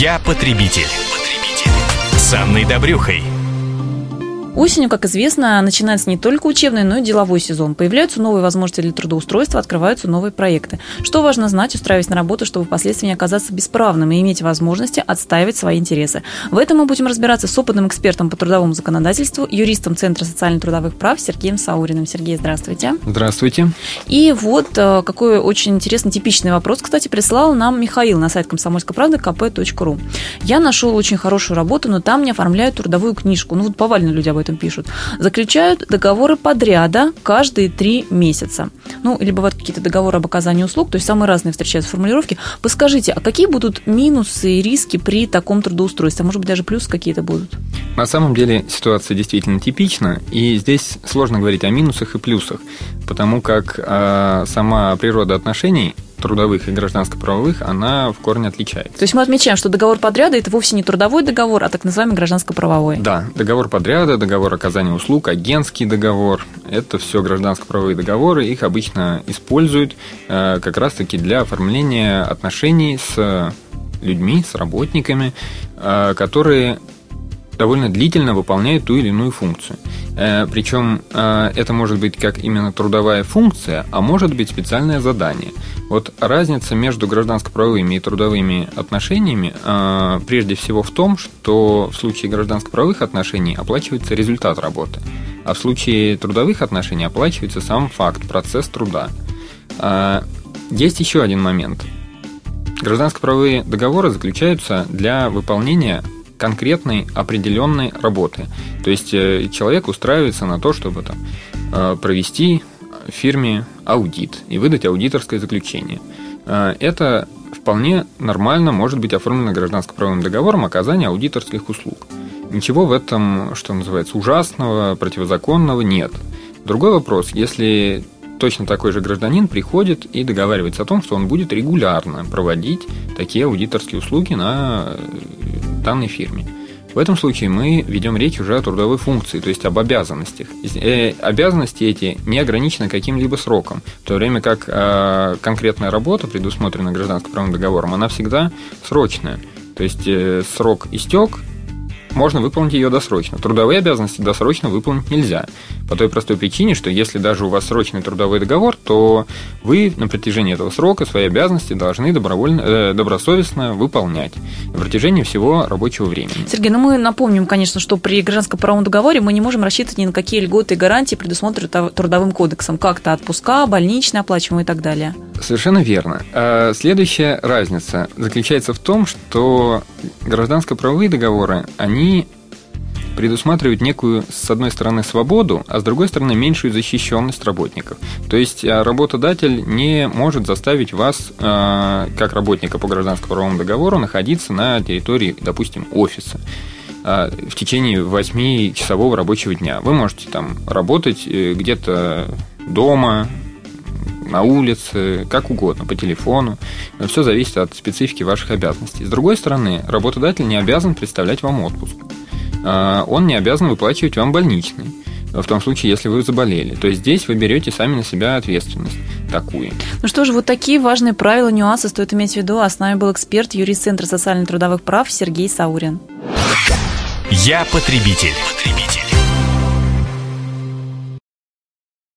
Я потребитель. С Анной Добрюхой. Осенью, как известно, начинается не только учебный, но и деловой сезон. Появляются новые возможности для трудоустройства, открываются новые проекты. Что важно знать, устраиваясь на работу, чтобы впоследствии не оказаться бесправным и иметь возможности отстаивать свои интересы. В этом мы будем разбираться с опытным экспертом по трудовому законодательству, юристом Центра социально-трудовых прав Сергеем Сауриным. Сергей, здравствуйте. Здравствуйте. И вот э, какой очень интересный, типичный вопрос, кстати, прислал нам Михаил на сайт комсомольской правды kp.ru. Я нашел очень хорошую работу, но там не оформляют трудовую книжку. Ну вот повально люди об этом пишут, заключают договоры подряда каждые три месяца. Ну, или бывают какие-то договоры об оказании услуг, то есть самые разные встречаются формулировки. Подскажите, а какие будут минусы и риски при таком трудоустройстве? Может быть, даже плюсы какие-то будут? На самом деле ситуация действительно типична, и здесь сложно говорить о минусах и плюсах, потому как э, сама природа отношений трудовых и гражданско-правовых, она в корне отличается. То есть мы отмечаем, что договор подряда – это вовсе не трудовой договор, а так называемый гражданско-правовой. Да, договор подряда, договор оказания услуг, агентский договор – это все гражданско-правовые договоры, их обычно используют э, как раз-таки для оформления отношений с людьми, с работниками, э, которые довольно длительно выполняют ту или иную функцию. Э, Причем это может быть как именно трудовая функция, а может быть специальное задание. Вот разница между гражданско-правовыми и трудовыми отношениями э, прежде всего в том, что в случае гражданско-правовых отношений оплачивается результат работы, а в случае трудовых отношений оплачивается сам факт, процесс труда. Э, есть еще один момент. Гражданско-правовые договоры заключаются для выполнения конкретной определенной работы. То есть э, человек устраивается на то, чтобы там, э, провести фирме аудит и выдать аудиторское заключение. А, это вполне нормально может быть оформлено гражданско-правовым договором оказания аудиторских услуг. Ничего в этом, что называется, ужасного, противозаконного нет. Другой вопрос, если точно такой же гражданин приходит и договаривается о том, что он будет регулярно проводить такие аудиторские услуги на данной фирме. В этом случае мы ведем речь уже о трудовой функции, то есть об обязанностях. Э, обязанности эти не ограничены каким-либо сроком, в то время как э, конкретная работа, предусмотренная гражданско-правовым договором, она всегда срочная. То есть э, срок истек, можно выполнить ее досрочно. Трудовые обязанности досрочно выполнить нельзя. По той простой причине, что если даже у вас срочный трудовой договор, то вы на протяжении этого срока свои обязанности должны добровольно, э, добросовестно выполнять на протяжении всего рабочего времени. Сергей, ну мы напомним, конечно, что при гражданско-правовом договоре мы не можем рассчитывать ни на какие льготы и гарантии, предусмотренные Трудовым кодексом, как-то отпуска, больничные оплачиваемые и так далее. Совершенно верно. А следующая разница заключается в том, что гражданско-правовые договоры, они предусматривают некую, с одной стороны, свободу, а с другой стороны, меньшую защищенность работников. То есть а, работодатель не может заставить вас, а, как работника по гражданско-правовому договору, находиться на территории, допустим, офиса в течение 8-часового рабочего дня. Вы можете там работать э, где-то дома, на улице, как угодно, по телефону. Все зависит от специфики ваших обязанностей. С другой стороны, работодатель не обязан представлять вам отпуск. А, он не обязан выплачивать вам больничный в том случае, если вы заболели. То есть здесь вы берете сами на себя ответственность такую. Ну что же, вот такие важные правила, нюансы стоит иметь в виду. А с нами был эксперт, юрист Центра социально-трудовых прав Сергей Саурин. Я потребитель. потребитель.